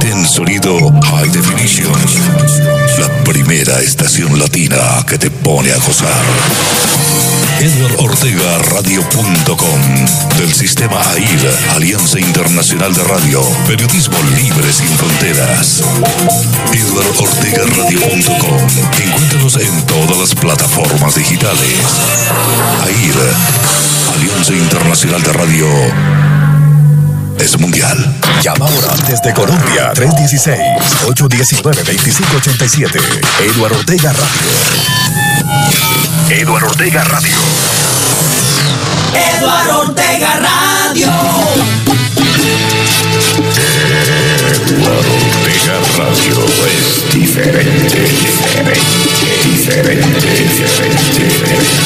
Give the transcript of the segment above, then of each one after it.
Ten sonido High Definition. La primera estación latina que te pone a gozar. EdwardOrtegaRadio.com del sistema AIR, Alianza Internacional de Radio, Periodismo Libre sin Fronteras. EdwardOrtegaRadio.com Encuéntranos en todas las plataformas digitales. AIR, Alianza Internacional de Radio es mundial. Llama ahora desde Colombia 316-819-2587. Eduardo Ortega Radio. Eduardo Ortega Radio. Eduardo Ortega Radio. Eduardo Ortega Radio es diferente, diferente, diferente, diferente, diferente.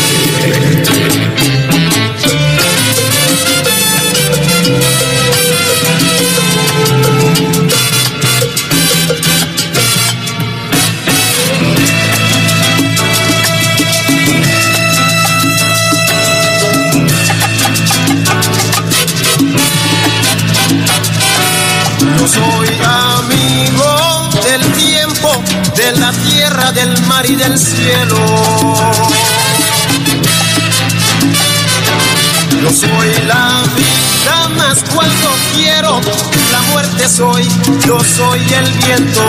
Soy amigo del tiempo, de la tierra, del mar y del cielo. Yo soy la vida más cuando quiero, la muerte soy, yo soy el viento.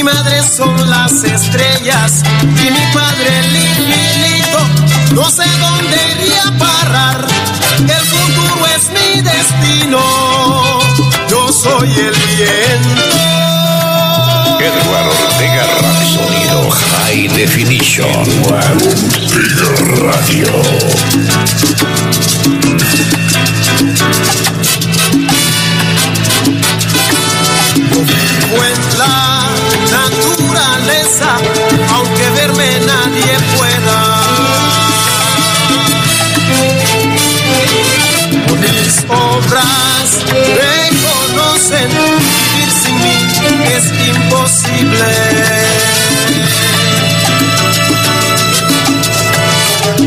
Mi madre son las estrellas y mi padre el infinito. No sé dónde iría a parar el futuro es mi destino. Yo soy el viento. Eduardo Ortega Radio. Sonido High Definition. Eduardo Ortega Radio. Nadie pueda. mis obras reconocen vivir sin mí es imposible.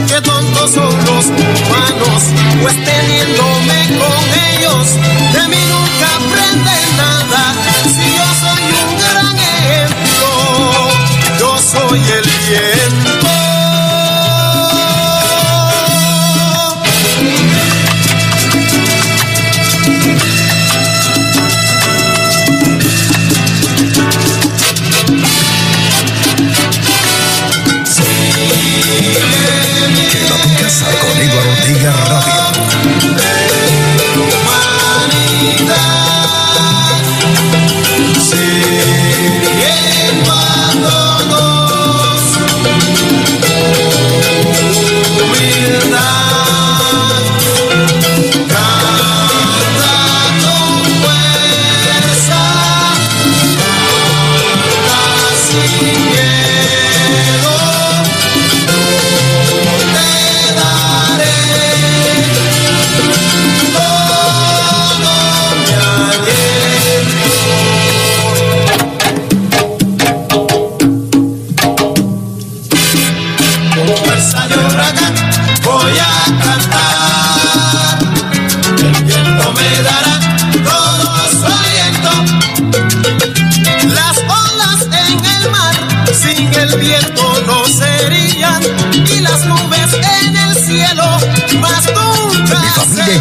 Qué tontos son los humanos, pues teniéndome con ellos, de mí nunca aprenden nada. Si yo soy un gran ejemplo, yo soy el Con Eduardo Ortega Radio.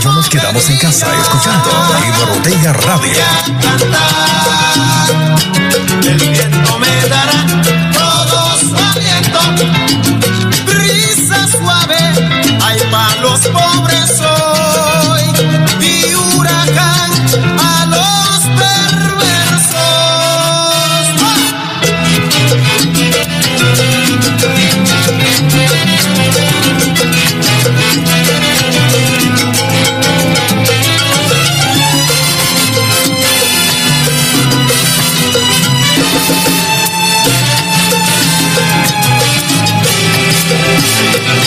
Yo nos quedamos en casa escuchando Ortega Radio. El viento me dará todo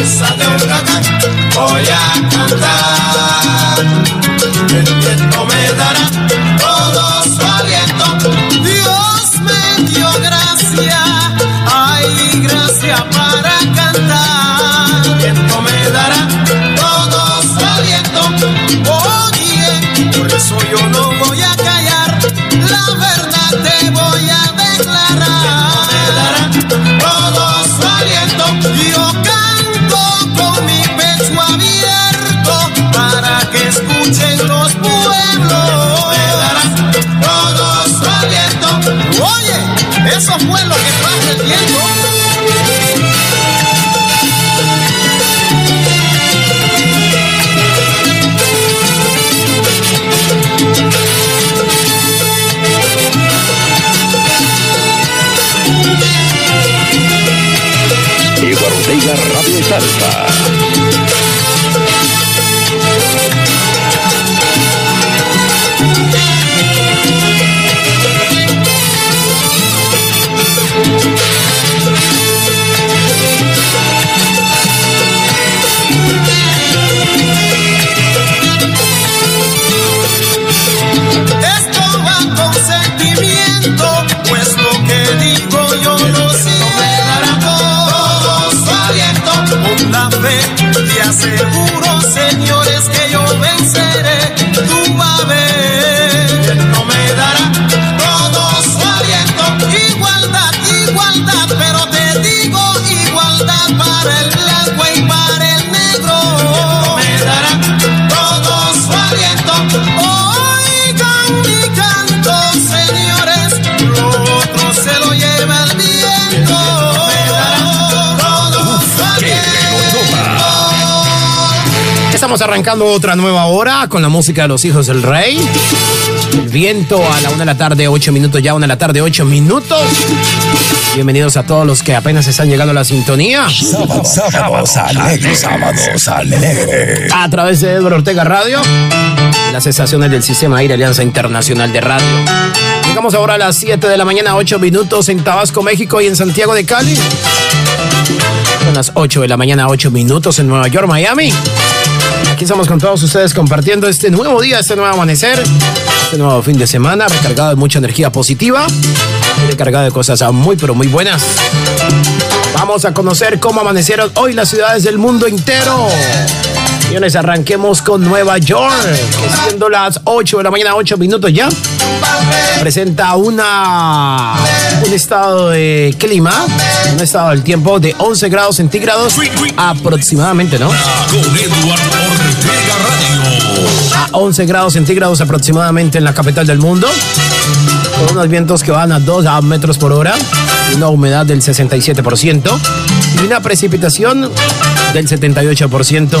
Fuerza de voy a cantar. El viento me dará todo su aliento. Dios me dio gracia, ay, gracia para cantar. El viento me dará todo su aliento. Arrancando otra nueva hora con la música de los hijos del rey. El viento a la una de la tarde, ocho minutos, ya una de la tarde, ocho minutos. Bienvenidos a todos los que apenas están llegando a la sintonía. Sábado, sábados alegres, sábados alegres. A través de Edward Ortega Radio, las estaciones del Sistema Aire Alianza Internacional de Radio. Llegamos ahora a las 7 de la mañana, 8 minutos en Tabasco, México y en Santiago de Cali. Son las 8 de la mañana, 8 minutos en Nueva York, Miami. Aquí estamos con todos ustedes compartiendo este nuevo día, este nuevo amanecer, este nuevo fin de semana, recargado de mucha energía positiva recargado de cosas muy, pero muy buenas. Vamos a conocer cómo amanecieron hoy las ciudades del mundo entero. Señores, arranquemos con Nueva York, que siendo las 8 de la mañana, 8 minutos ya, presenta una un estado de clima, un estado del tiempo de 11 grados centígrados aproximadamente, ¿no? Con Edward Ortega Radio. A 11 grados centígrados aproximadamente en la capital del mundo, con unos vientos que van a 2 a metros por hora, una humedad del 67% y una precipitación del 78%.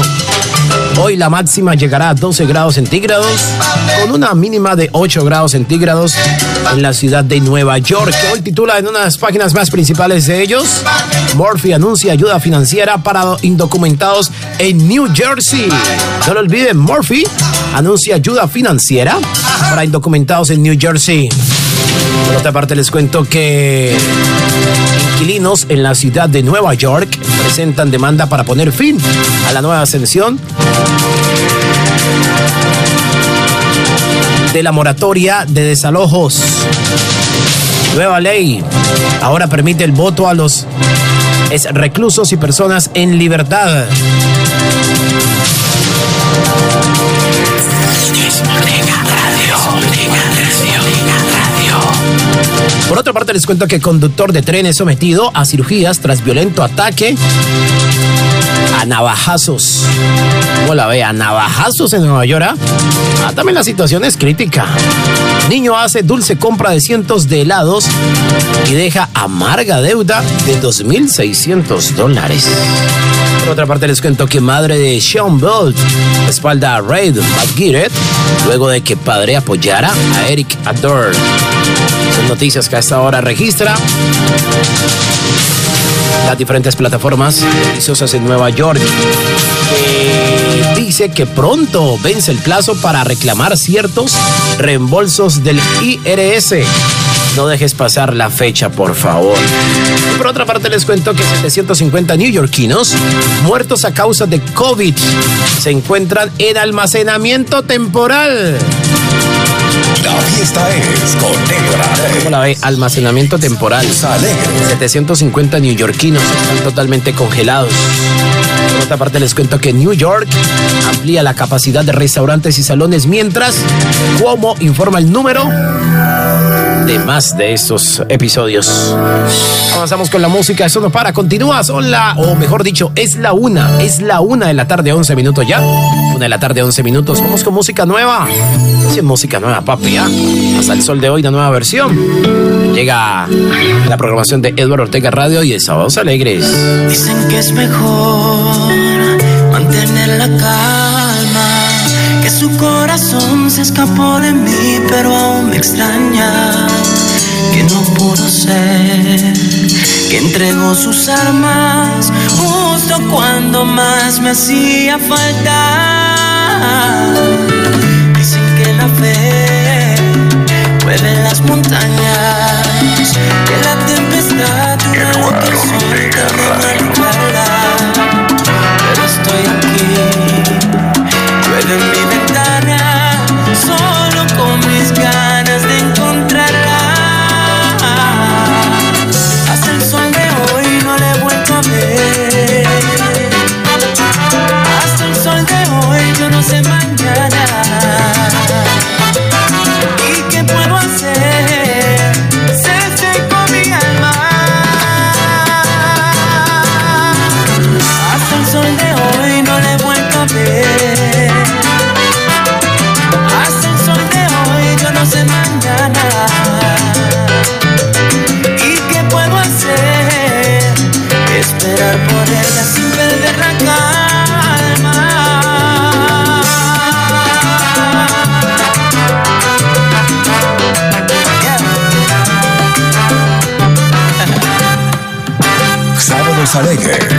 Hoy la máxima llegará a 12 grados centígrados con una mínima de 8 grados centígrados en la ciudad de Nueva York, hoy titula en una de las páginas más principales de ellos, Murphy anuncia ayuda financiera para indocumentados en New Jersey. No lo olviden, Murphy anuncia ayuda financiera para indocumentados en New Jersey. Por otra parte, les cuento que inquilinos en la ciudad de Nueva York presentan demanda para poner fin a la nueva ascensión de la moratoria de desalojos. Nueva ley ahora permite el voto a los reclusos y personas en libertad. Por otra parte, les cuento que conductor de tren es sometido a cirugías tras violento ataque a navajazos. ¿Cómo la ve? A navajazos en Nueva York. ¿ah? Ah, también la situación es crítica. Niño hace dulce compra de cientos de helados y deja amarga deuda de 2.600 dólares. Por otra parte, les cuento que madre de Sean Bolt respalda a Raid McGuiret luego de que padre apoyara a Eric Ador. Son noticias que a esta hora registra las diferentes plataformas noticiosas en Nueva York. dice que pronto vence el plazo para reclamar ciertos reembolsos del IRS. No dejes pasar la fecha, por favor. Y por otra parte, les cuento que 750 neoyorquinos muertos a causa de COVID se encuentran en almacenamiento temporal. La fiesta es con ¿Cómo la ve? Almacenamiento temporal. Alegre. 750 neoyorquinos están totalmente congelados. Por otra parte, les cuento que New York amplía la capacidad de restaurantes y salones, mientras, como informa el número de más de estos episodios. Avanzamos con la música, eso no para, continúa, son la, o mejor dicho, es la una, es la una de la tarde, 11 minutos ya. Una de la tarde, 11 minutos, vamos con música nueva. Sí, música nueva, papi, ¿ah? Hasta el sol de hoy, la nueva versión. Llega la programación de Edward Ortega Radio y de Sábados Alegres. Dicen que es mejor mantener la calma, que su corazón se escapó de mí, pero aún me extraña, que no pudo ser, que entregó sus armas justo cuando más me hacía falta. Dicen que la fe mueve las montañas, que la tempestad dura lo que Alegres.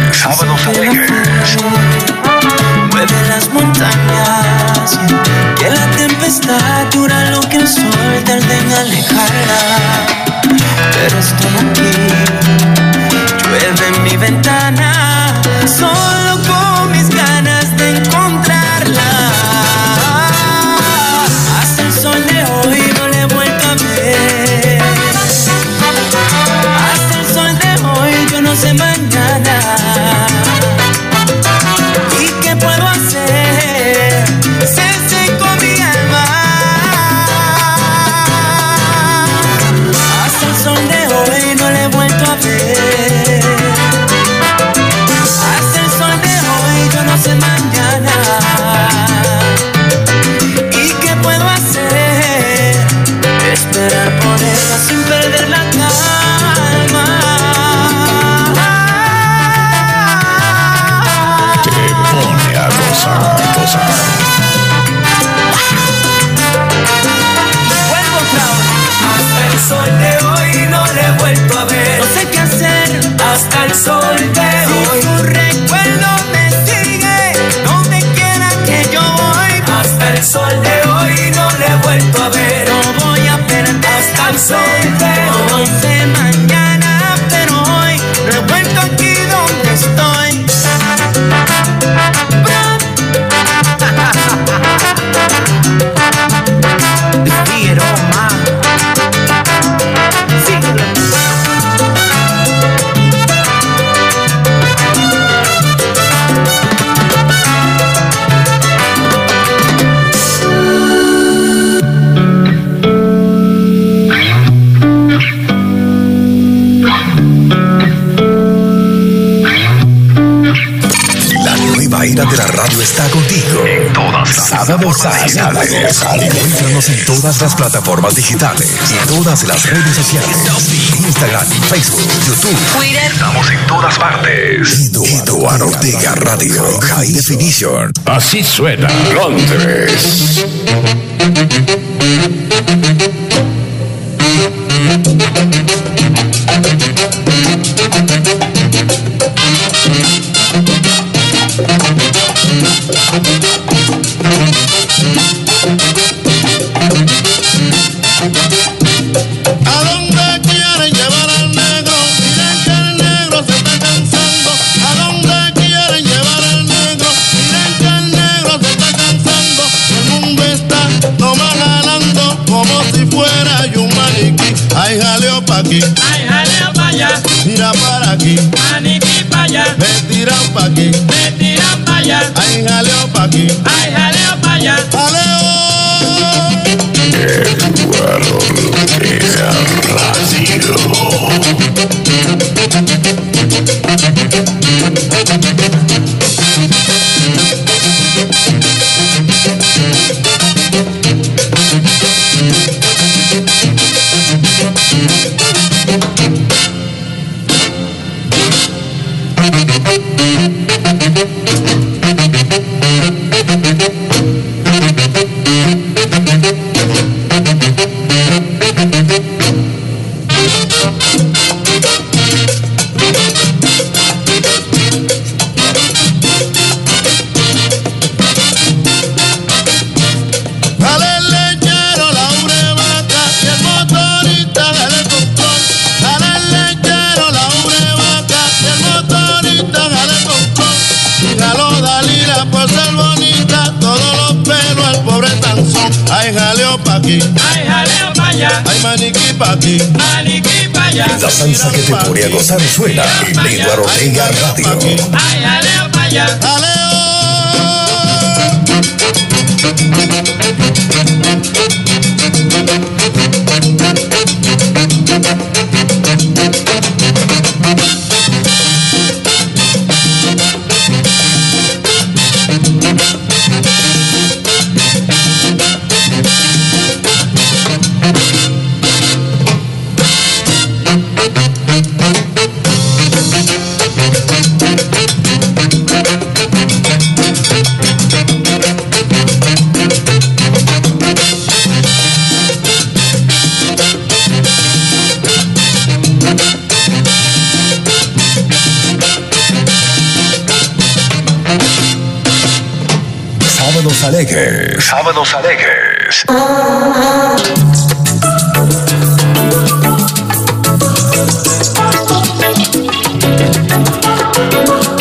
Encuéntranos en todas las plataformas digitales y todas las redes sociales. Instagram, Facebook, YouTube. Estamos en todas partes. Eduardo Ortega Radio. High Definition. Así suena Londres. Pa' aquí, Ay, jaleo pa' allá. ay, maniquí pa' aquí. Maniquí pa' allá. La salsa que te pone a gozar suena en Eduardo Ortega Radio. Ay, jaleo pa' allá. ¡Jaleo! Sábados alegres.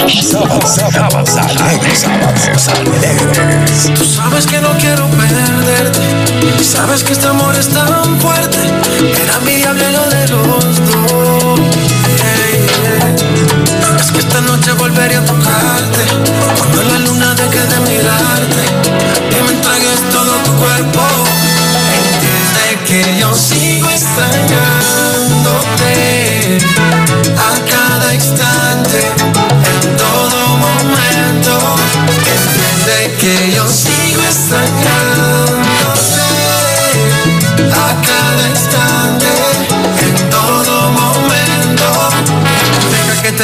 Sábados, alegres. Sábados alegres. Tú sabes que no quiero perderte. Sabes que este amor es tan fuerte.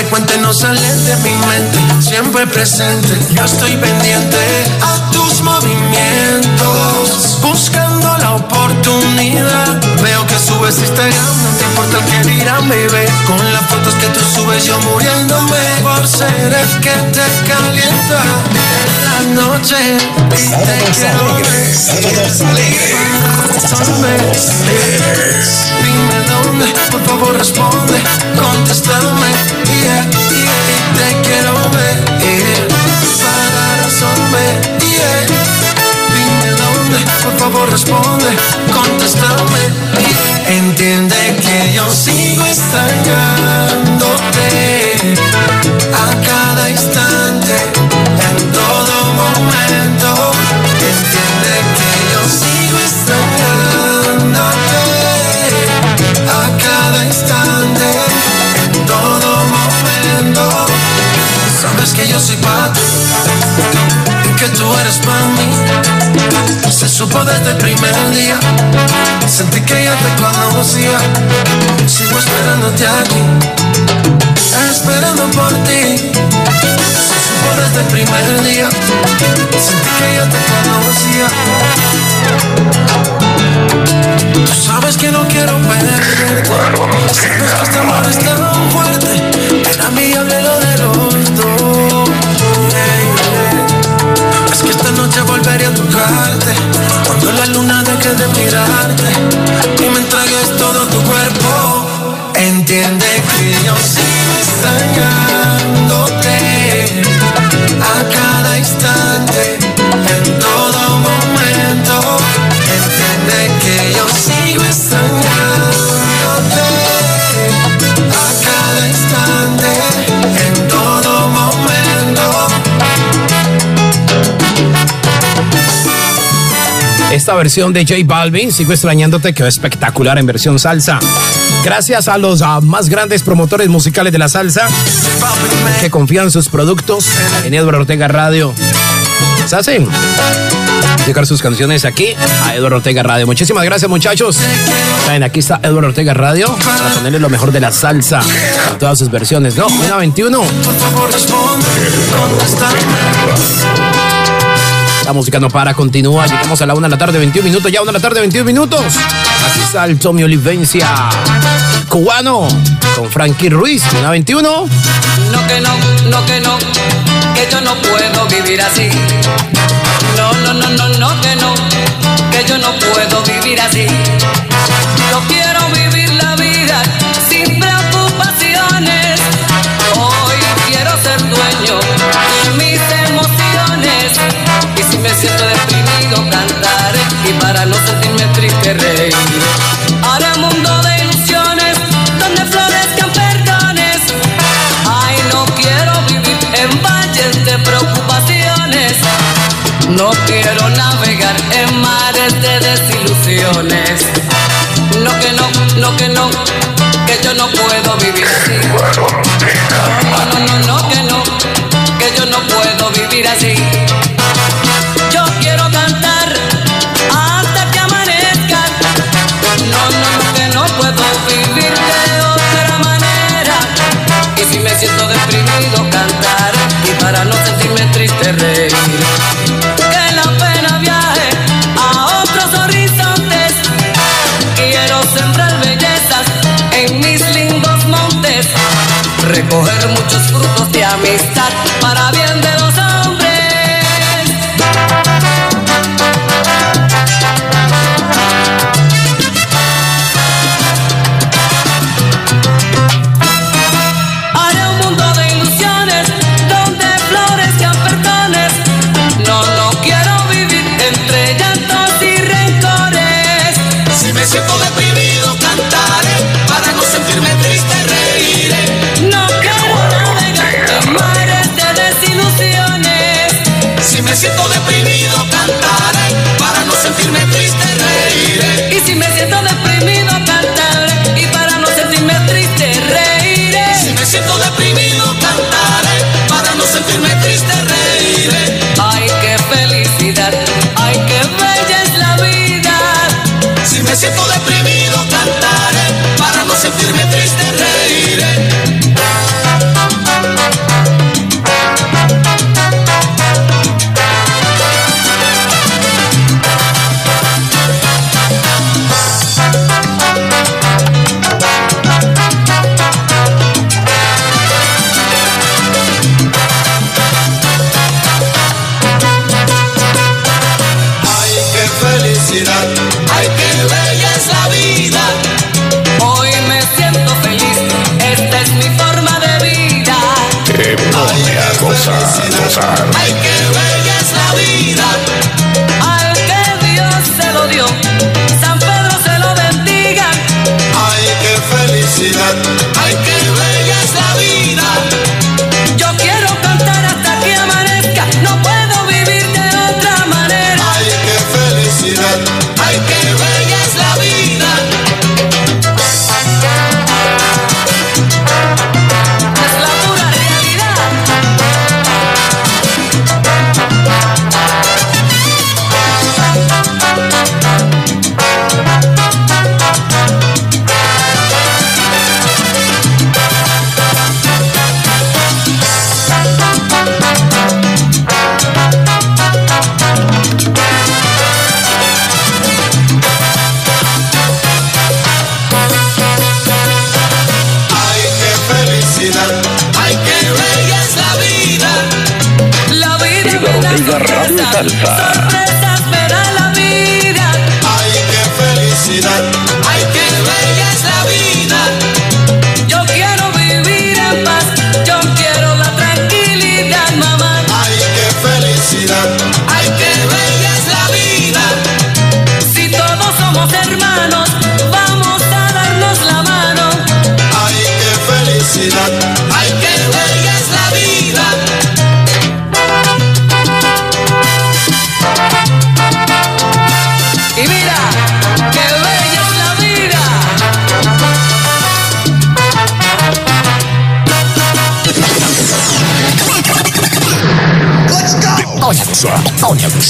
Cuente, no sale de mi mente, siempre presente. Yo estoy pendiente a tus movimientos, buscando la oportunidad. Que subes Instagram, no te importa el que dirán, baby. Con las fotos que tú subes, yo muriéndome por ser el que te calienta en la noche. Y te quiero ver. Sábados alegres. Alegres. Dime dónde, por favor responde, contéstame, yeah, yeah, te quiero ver, favor responde, contéstame. Entiende que yo sigo extrañándote a cada instante, en todo momento. Entiende que yo sigo extrañándote a cada instante, en todo momento. Sabes que yo soy para ti que tú eres para mí. Se supo desde el primer día, sentí que ya te conocía. Sigo esperándote aquí, esperando por ti. Se supo desde el primer día, sentí que ya te conocía. Tú sabes que no quiero perderte. Sabes que este amor es tan fuerte. Era mi hable lo de los dos. Que esta noche volveré a tocarte. Cuando la luna deje de mirarte. Y me entregues todo tu cuerpo. Entiende que yo sigo extrañándote. esta versión de J Balvin. Sigo extrañándote, quedó espectacular en versión salsa. Gracias a los ah, más grandes promotores musicales de la salsa que confían sus productos en Eduardo Ortega Radio. Se hacen llegar sus canciones aquí a Eduardo Ortega Radio. Muchísimas gracias, muchachos. Saben, aquí está Eduardo Ortega Radio para ponerle lo mejor de la salsa en todas sus versiones, ¿no? 1 21. La música no para, continúa. Llegamos a la 1 de la tarde, 21 minutos. Ya 1 de la tarde, 21 minutos. Aquí está el Tommy Olivencia. Cubano. Con Frankie Ruiz. 1 21. No que no, no que no. Que yo no puedo vivir así. No, no, no, no, no que no. Que yo no puedo vivir así. Yo de desilusiones. No que no, no que no, que yo no puedo vivir así. No, no, no, no que no, que yo no puedo vivir así.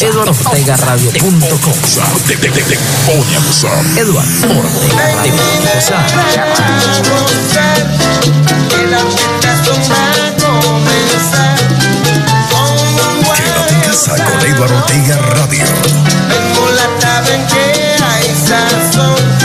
Eduardo Ortega Radio.com. Eduardo Ortega Radio. Quédate en casa con Eduardo Ortega Radio. Tengo la tabla en que hay sazón.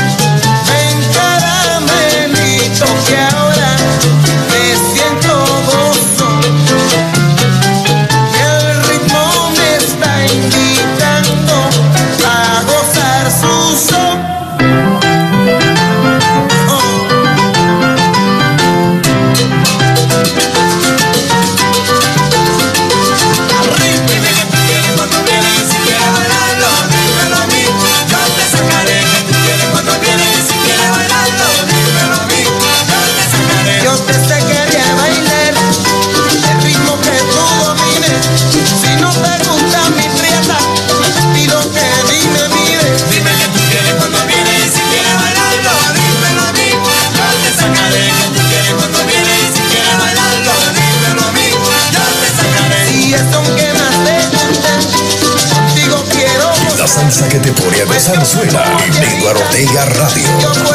Roberto Sanzuela en Eduardo Ortega Radio.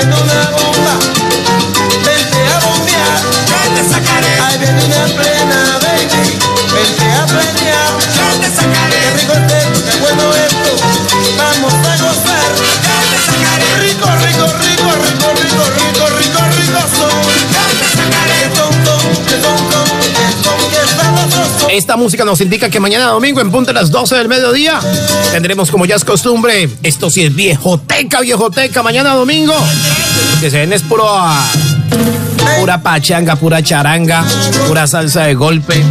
haciendo Esta música nos indica que mañana domingo, en punto a las 12 del mediodía, tendremos como ya es costumbre, esto sí es viejoteca, viejoteca, mañana domingo. Que se ven es. Ah, pura pachanga, pura charanga, pura salsa de golpe,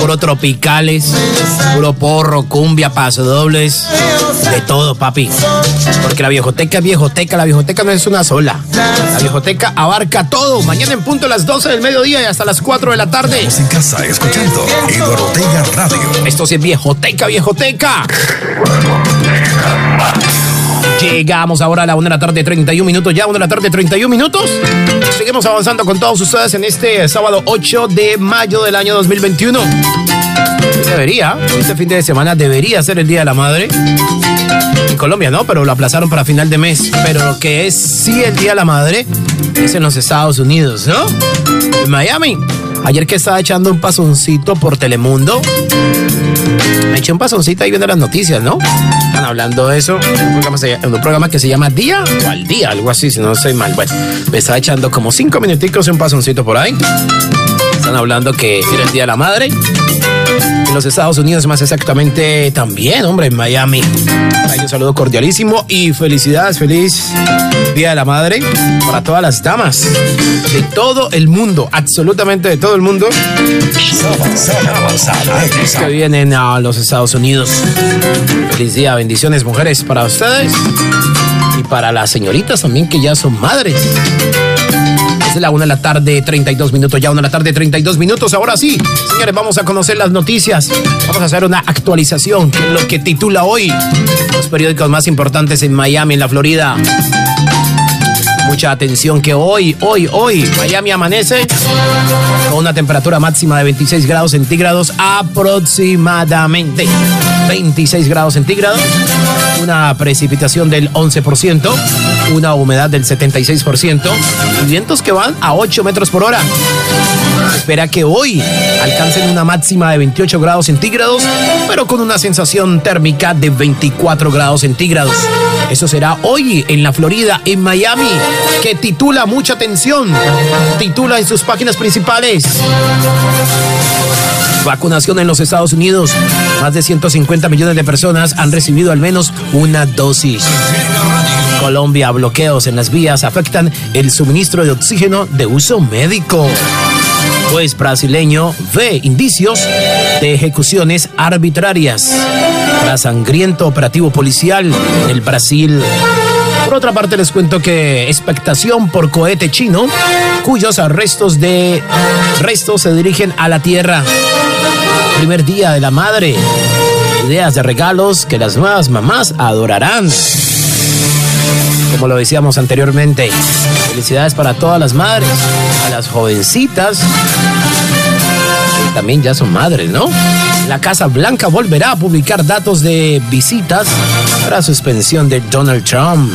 puro tropicales, puro porro, cumbia, pasodobles, de todo, papi. Porque la viejoteca es viejoteca, la viejoteca no es una sola. La viejoteca abarca todo. Mañana en punto a las 12 del mediodía y hasta las 4 de la tarde. Estamos en casa escuchando Eduardo Ortega Radio. Esto sí es viejoteca, viejoteca. Llegamos ahora a la 1 de la tarde, 31 minutos. Ya, 1 de la tarde, 31 minutos. Seguimos avanzando con todos ustedes en este eh, sábado 8 de mayo del año 2021. Debería, este fin de semana debería ser el Día de la Madre. En Colombia no, pero lo aplazaron para final de mes. Pero lo que es sí el Día de la Madre es en los Estados Unidos, ¿no? En Miami. Ayer que estaba echando un pasoncito por Telemundo, me eché un pasoncito ahí viendo las noticias, ¿no? Están hablando de eso. Un programa, un programa que se llama Día o al Día, algo así, si no estoy mal. Bueno, me estaba echando como cinco minuticos y un pasoncito por ahí. Están hablando que era el Día de la Madre en los Estados Unidos, más exactamente también, hombre, en Miami. un saludo cordialísimo y felicidades, feliz Día de la Madre para todas las damas de todo el mundo, absolutamente de todo el mundo que vienen a los Estados Unidos. Feliz día, bendiciones, mujeres, para ustedes y para las señoritas también que ya son madres. La una de la tarde, 32 minutos, ya una de la tarde, 32 minutos. Ahora sí, señores, vamos a conocer las noticias. Vamos a hacer una actualización, que lo que titula hoy los periódicos más importantes en Miami, en la Florida. Mucha atención que hoy, hoy, hoy, Miami amanece con una temperatura máxima de 26 grados centígrados aproximadamente. 26 grados centígrados, una precipitación del 11%, una humedad del 76% y vientos que van a 8 metros por hora. espera que hoy alcancen una máxima de 28 grados centígrados, pero con una sensación térmica de 24 grados centígrados. Eso será hoy en la Florida, en Miami, que titula mucha atención. Titula en sus páginas principales. Vacunación en los Estados Unidos. Más de 150 millones de personas han recibido al menos una dosis. Colombia, bloqueos en las vías afectan el suministro de oxígeno de uso médico. Juez brasileño ve indicios de ejecuciones arbitrarias tras sangriento operativo policial el Brasil. Por otra parte, les cuento que expectación por cohete chino, cuyos restos de restos se dirigen a la Tierra. Primer día de la madre. Ideas de regalos que las nuevas mamás adorarán. Como lo decíamos anteriormente, felicidades para todas las madres, a las jovencitas también ya son madres, ¿no? La Casa Blanca volverá a publicar datos de visitas para suspensión de Donald Trump.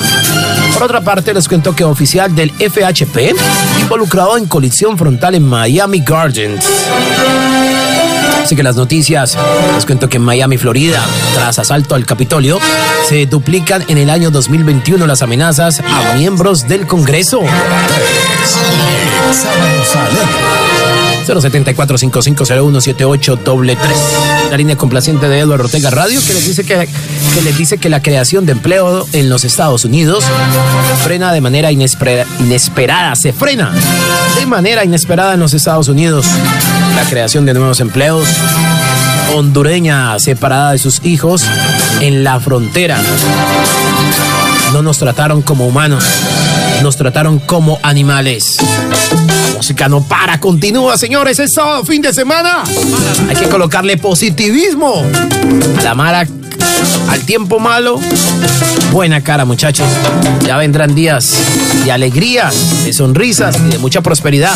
Por otra parte, les cuento que oficial del FHP involucrado en colisión frontal en Miami Gardens. Así que las noticias, les cuento que en Miami, Florida, tras asalto al Capitolio, se duplican en el año 2021 las amenazas a miembros del Congreso. 074 5501 La línea complaciente de Eduardo Ortega Radio que les dice que, que les dice que la creación de empleo en los Estados Unidos frena de manera inesperada, se frena de manera inesperada en los Estados Unidos. La creación de nuevos empleos hondureña separada de sus hijos en la frontera. No nos trataron como humanos, nos trataron como animales música no para, continúa, señores. Es sábado, fin de semana. Hay que colocarle positivismo a la mara, al tiempo malo. Buena cara, muchachos. Ya vendrán días de alegría, de sonrisas y de mucha prosperidad.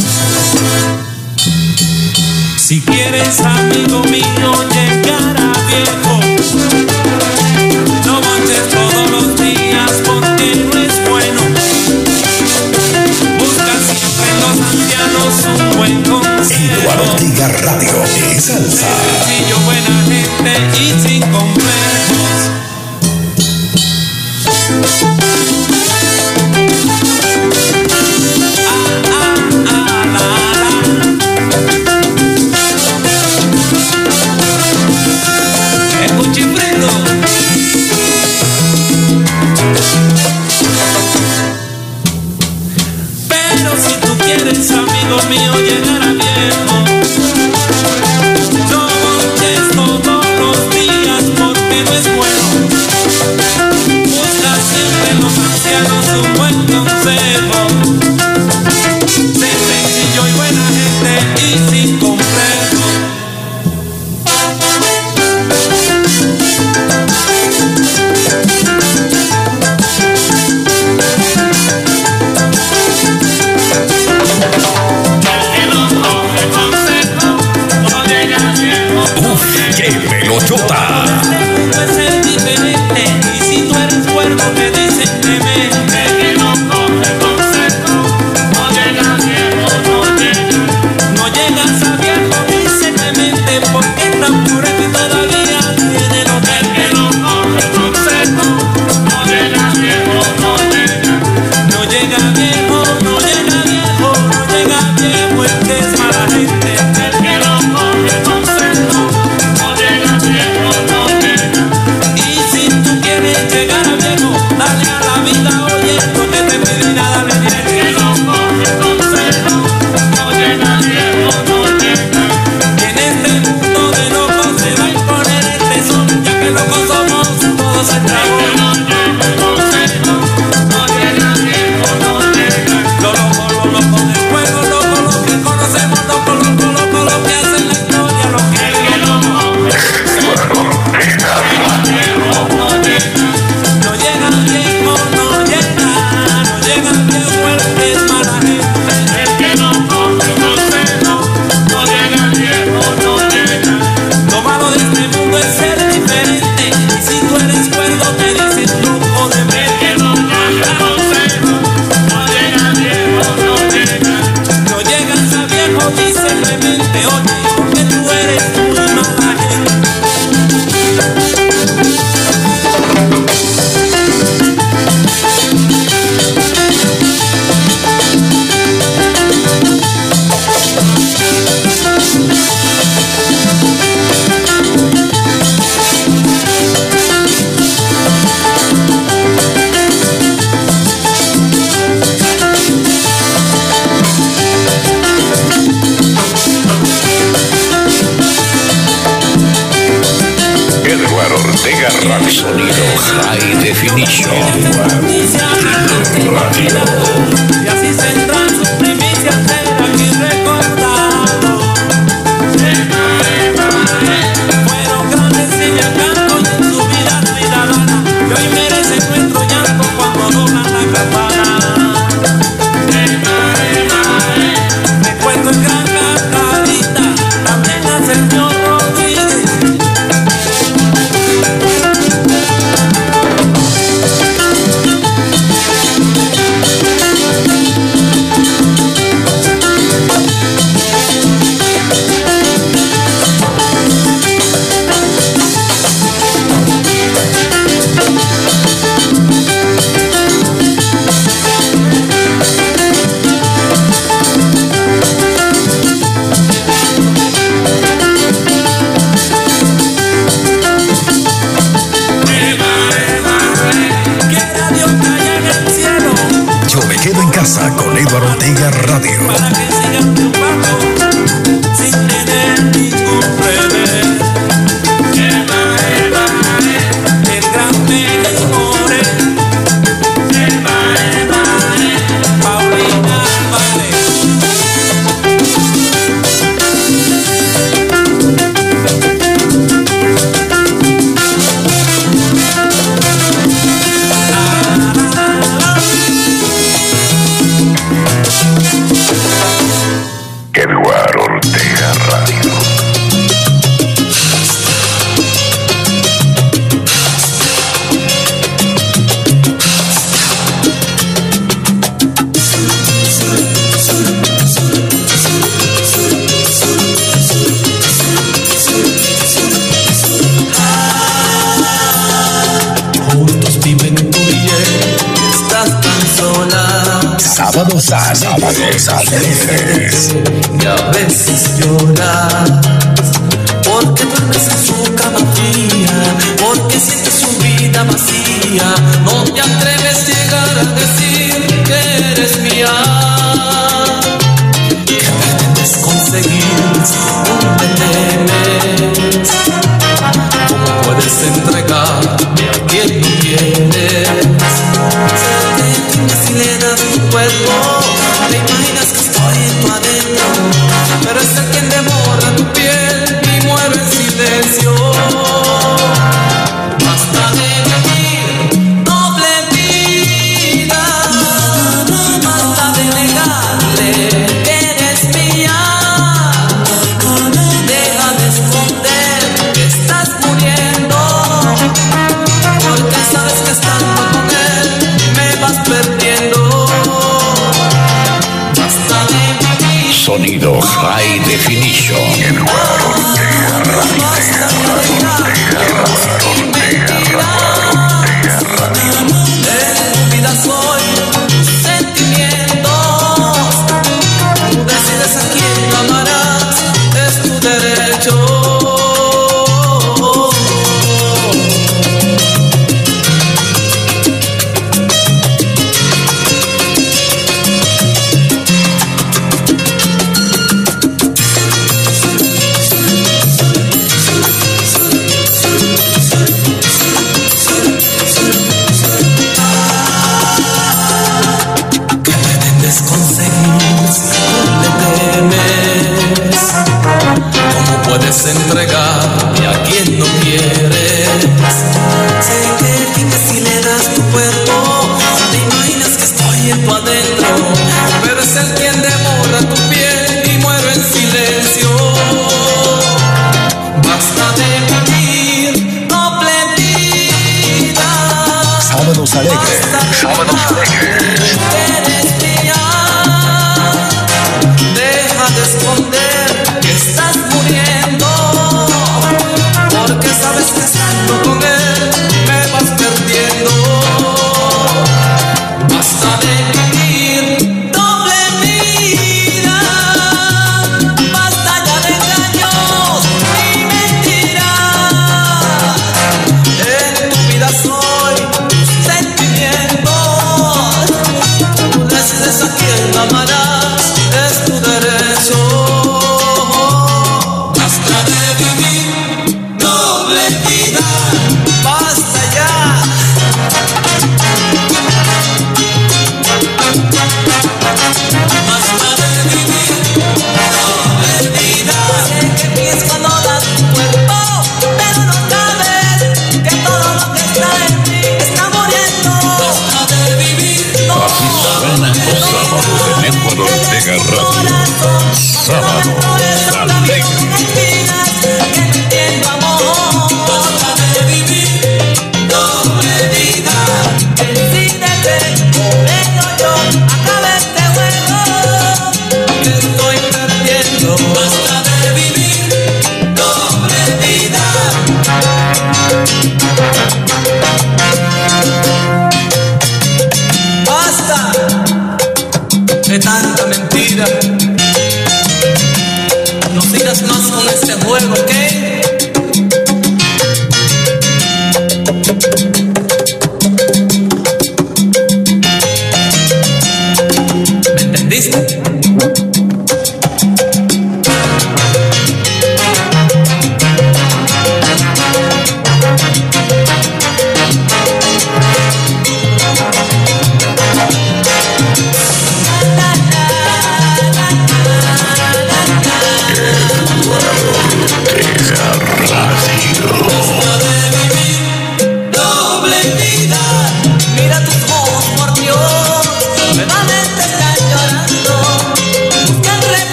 Si quieres, amigo mío, llegar a viejo, no manches todos los días Eduardo Ortega Radio y salsa. Sencillo, buena gente y sin complejos.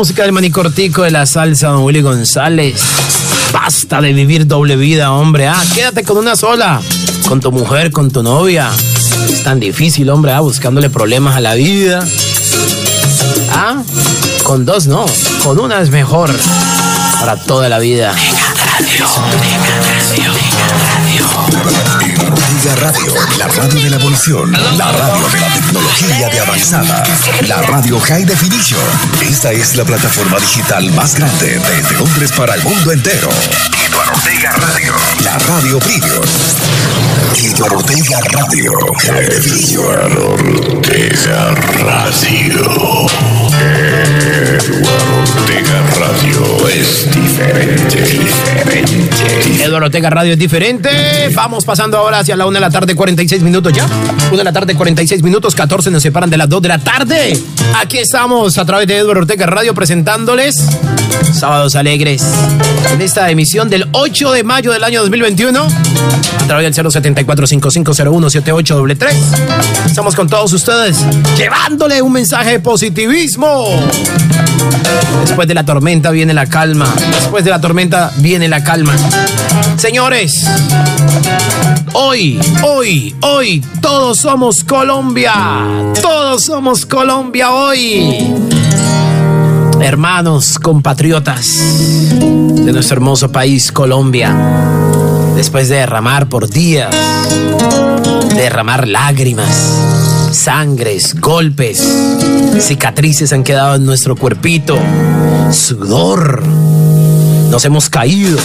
Música del manicortico de la salsa, don Willy González. Basta de vivir doble vida, hombre. Ah, quédate con una sola. Con tu mujer, con tu novia. Es tan difícil, hombre, ah, buscándole problemas a la vida. Ah, con dos no. Con una es mejor. Para toda la vida. Ortega Radio, la radio de la evolución, la radio de la tecnología de avanzada, la radio High Definition. Esta es la plataforma digital más grande desde Londres para el mundo entero. Eduardo Ortega Radio, la radio premium. Eduardo Ortega Radio, High Definition. Ortega Radio. Eduardo Ortega Radio es diferente, diferente. Eduardo Ortega Radio es diferente. Vamos pasando ahora hacia la 1 de la tarde, 46 minutos ya. 1 de la tarde, 46 minutos, 14 nos separan de las 2 de la tarde. Aquí estamos a través de Eduardo Ortega Radio presentándoles Sábados Alegres. En esta emisión del 8 de mayo del año 2021, a través del 074-5501-7833. Estamos con todos ustedes llevándole un mensaje de positivismo. Después de la tormenta viene la calma. Después de la tormenta viene la calma. Señores, hoy, hoy, hoy, todos somos Colombia. Todos somos Colombia hoy. Hermanos, compatriotas de nuestro hermoso país, Colombia. Después de derramar por días, derramar lágrimas, sangres, golpes, cicatrices han quedado en nuestro cuerpito, sudor. Nos hemos caído.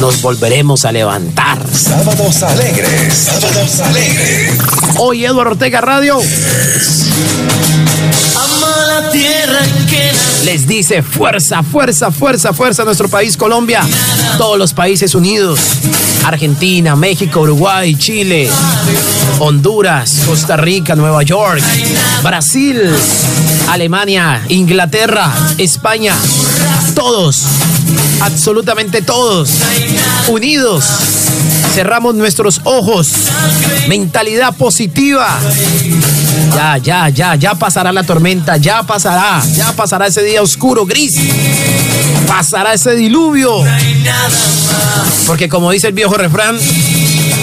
Nos volveremos a levantar. Sábados alegres, sábados alegres. Hoy Eduardo Ortega Radio tierra que les dice fuerza, fuerza, fuerza, fuerza a nuestro país Colombia. Todos los países unidos. Argentina, México, Uruguay, Chile, Honduras, Costa Rica, Nueva York, Brasil, Alemania, Inglaterra, España. Todos, absolutamente todos, unidos. Cerramos nuestros ojos. Mentalidad positiva. Ya, ya, ya, ya pasará la tormenta, ya pasará, ya pasará ese día oscuro, gris. Pasará ese diluvio. Porque como dice el viejo refrán,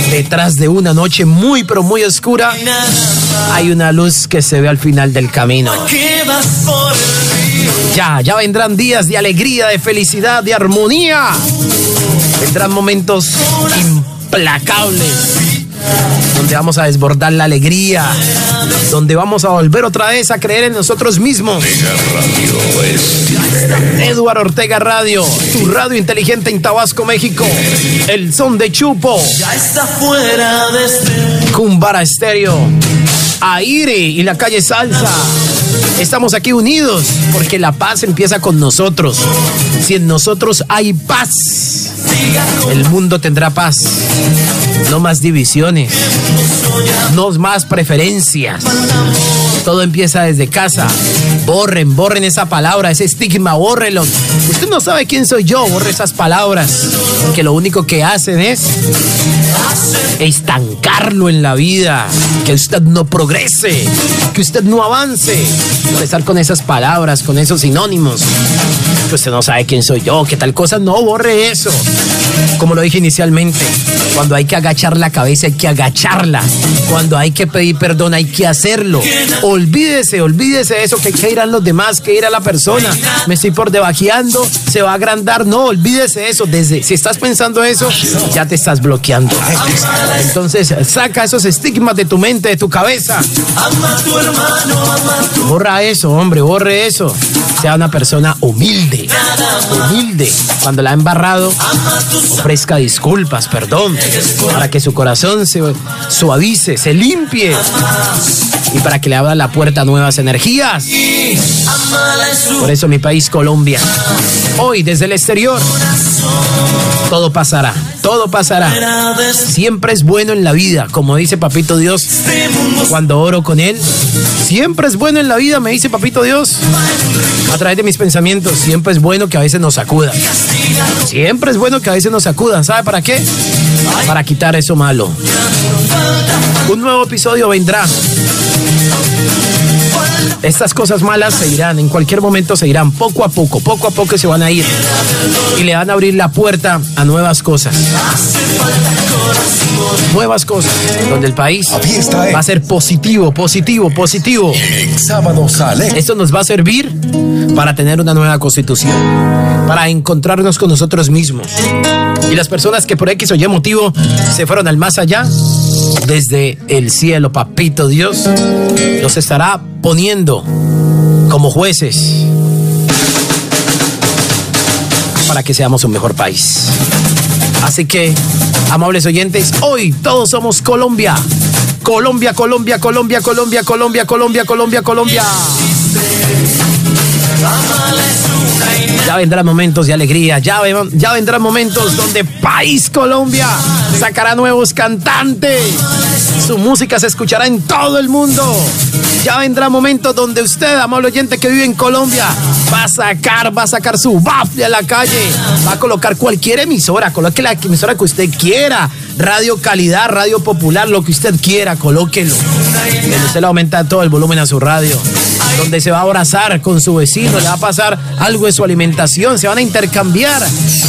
detrás de una noche muy pero muy oscura hay una luz que se ve al final del camino. Ya, ya vendrán días de alegría, de felicidad, de armonía. Vendrán momentos implacables donde vamos a desbordar la alegría, donde vamos a volver otra vez a creer en nosotros mismos. Eduardo Ortega Radio, tu radio inteligente en Tabasco, México. El son de Chupo. Ya está fuera de Cumbara Estéreo. Aire y la calle Salsa. Estamos aquí unidos porque la paz empieza con nosotros. Si en nosotros hay paz, el mundo tendrá paz. No más divisiones, no más preferencias. Todo empieza desde casa. Borren, borren esa palabra, ese estigma, bórrelo. Usted no sabe quién soy yo, borre esas palabras. Que lo único que hacen es estancarlo en la vida. Que usted no progrese, que usted no avance. Estar con esas palabras, con esos sinónimos. Usted no sabe quién soy yo, que tal cosa, no borre eso. Como lo dije inicialmente, cuando hay que agachar la cabeza hay que agacharla. Cuando hay que pedir perdón hay que hacerlo. Olvídese, olvídese de eso, que qué irán los demás, que irá la persona. Me estoy por debajeando, se va a agrandar. No, olvídese de eso. Desde, si estás pensando eso, ya te estás bloqueando. Entonces, saca esos estigmas de tu mente, de tu cabeza. Borra eso, hombre, borre eso. Sea una persona humilde, humilde. Cuando la ha embarrado, ofrezca disculpas, perdón, para que su corazón se suavice, se limpie y para que le abra la puerta a nuevas energías. Por eso mi país, Colombia, hoy desde el exterior, todo pasará, todo pasará. Siempre es bueno en la vida, como dice Papito Dios cuando oro con Él. Siempre es bueno en la vida, me dice Papito Dios, a través de mis pensamientos. Siempre es bueno que a veces nos sacudan. Siempre es bueno que a veces nos sacudan. ¿Sabe para qué? Para quitar eso malo. Un nuevo episodio vendrá. Estas cosas malas se irán, en cualquier momento se irán, poco a poco, poco a poco se van a ir. Y le van a abrir la puerta a nuevas cosas. Nuevas cosas, donde el país va a ser positivo, positivo, positivo. en Sábados Alegres. Esto nos va a servir para tener una nueva constitución, para encontrarnos con nosotros mismos. Y las personas que por X o Y motivo se fueron al más allá, desde el cielo, papito Dios, los estará poniendo como jueces para que seamos un mejor país. Así que, amables oyentes, hoy todos somos Colombia. Colombia, Colombia, Colombia, Colombia, Colombia, Colombia, Colombia, Colombia. Ya vendrán momentos de alegría, ya, ve- ya vendrán momentos donde País Colombia sacará nuevos cantantes. Su música se escuchará en todo el mundo. Ya vendrá momentos donde usted, amable oyente que vive en Colombia, va a sacar, va a sacar su bafle a la calle, va a colocar cualquier emisora, coloque la emisora que usted quiera, radio calidad, radio popular, lo que usted quiera, colóquelo. Que usted le aumenta todo el volumen a su radio donde se va a abrazar con su vecino, le va a pasar algo de su alimentación, se van a intercambiar,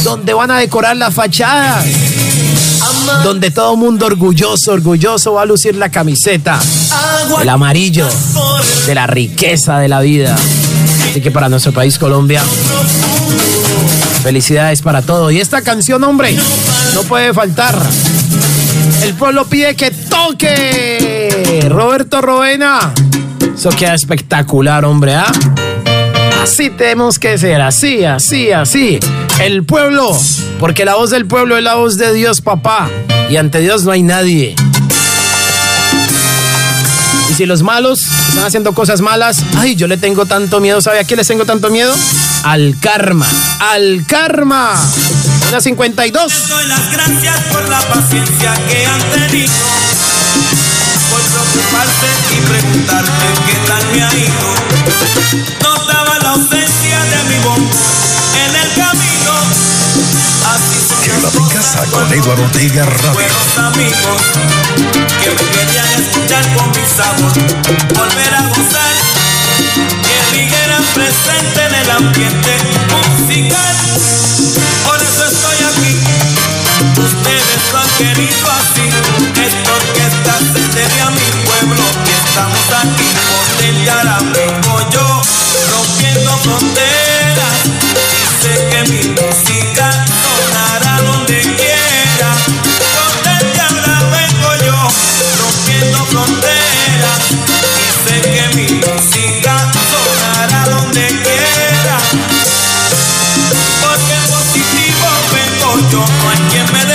donde van a decorar la fachada, donde todo mundo orgulloso, orgulloso va a lucir la camiseta, el amarillo de la riqueza de la vida. Así que para nuestro país Colombia, felicidades para todo. Y esta canción, hombre, no puede faltar. El pueblo pide que toque. Roberto Roena. Eso queda espectacular, hombre, ¿ah? Así tenemos que ser, así, así, así. El pueblo, porque la voz del pueblo es la voz de Dios, papá. Y ante Dios no hay nadie. Y si los malos están haciendo cosas malas, ay, yo le tengo tanto miedo. ¿Sabe a quién les tengo tanto miedo? Al karma. Al karma. Una 52. doy las gracias por la paciencia que han tenido, por preocuparse y preguntarme qué tal me ha ido. Notaba la ausencia de mi bombo en el camino. Así son En la las de cosas casa con Eduardo Ortega Radio. buenos amigos que me querían escuchar con mi sabor, volver a gozar, que ligera presente en el ambiente musical. Por eso estoy aquí, ustedes lo han querido así. Esta orquesta se debe a mi pueblo y estamos aquí por ti ahora vengo yo rompiendo fronteras. Y sé que mi música sonará donde quiera. Por ti ahora vengo yo rompiendo fronteras. Y sé que mi música sonará donde quiera. Porque positivo vengo yo no hay quien me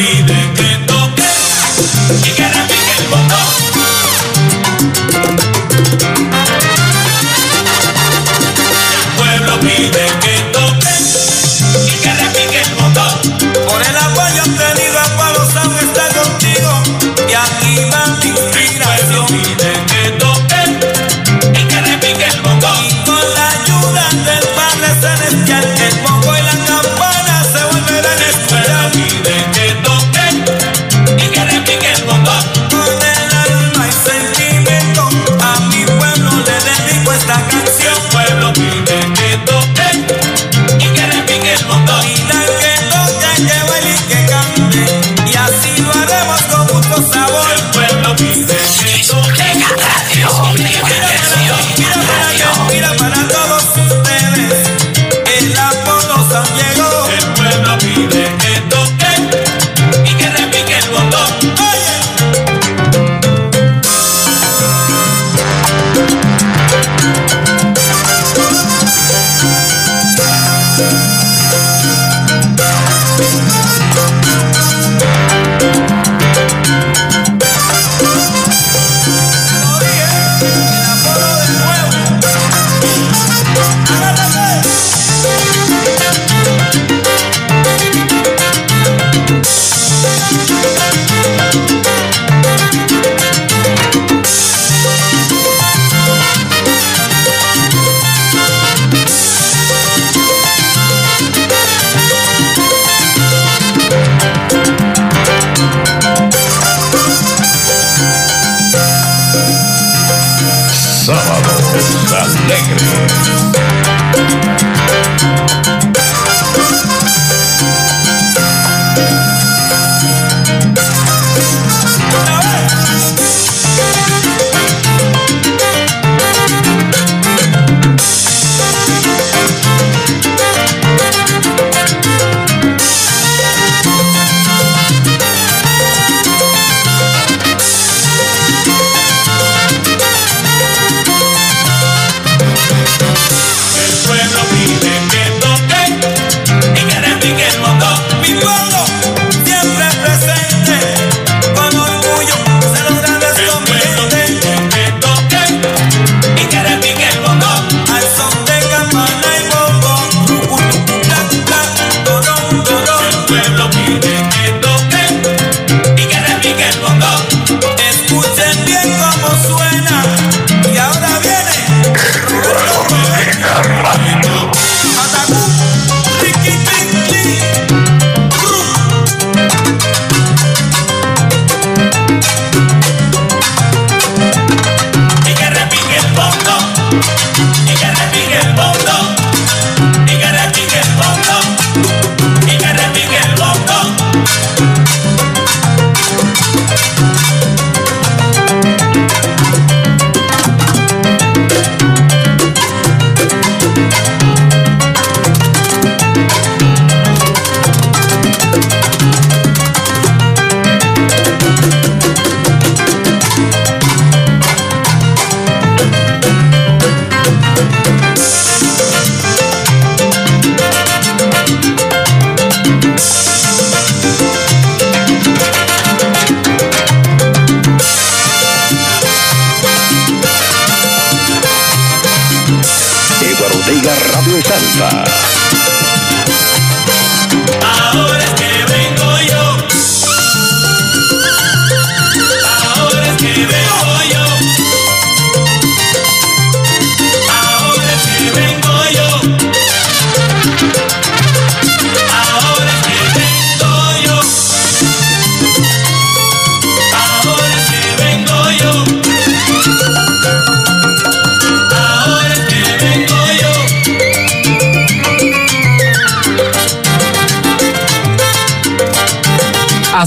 olvide que toqué y que repique el botón.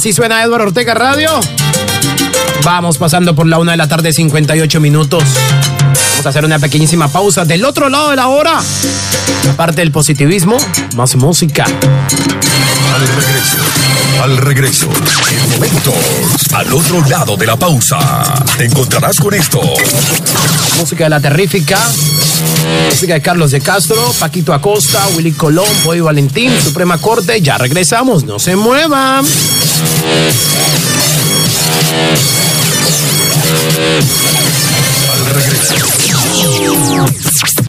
Así suena Edward Ortega Radio. Vamos pasando por la una de la tarde, 58 minutos. Vamos a hacer una pequeñísima pausa. Del otro lado de la hora, aparte del positivismo, más música. Al regreso, al regreso, en momentos, al otro lado de la pausa, te encontrarás con esto. Música de la terrífica. Música de Carlos de Castro, Paquito Acosta, Willy Colón, Boy Valentín, Suprema Corte. Ya regresamos, no se muevan. Al regreso.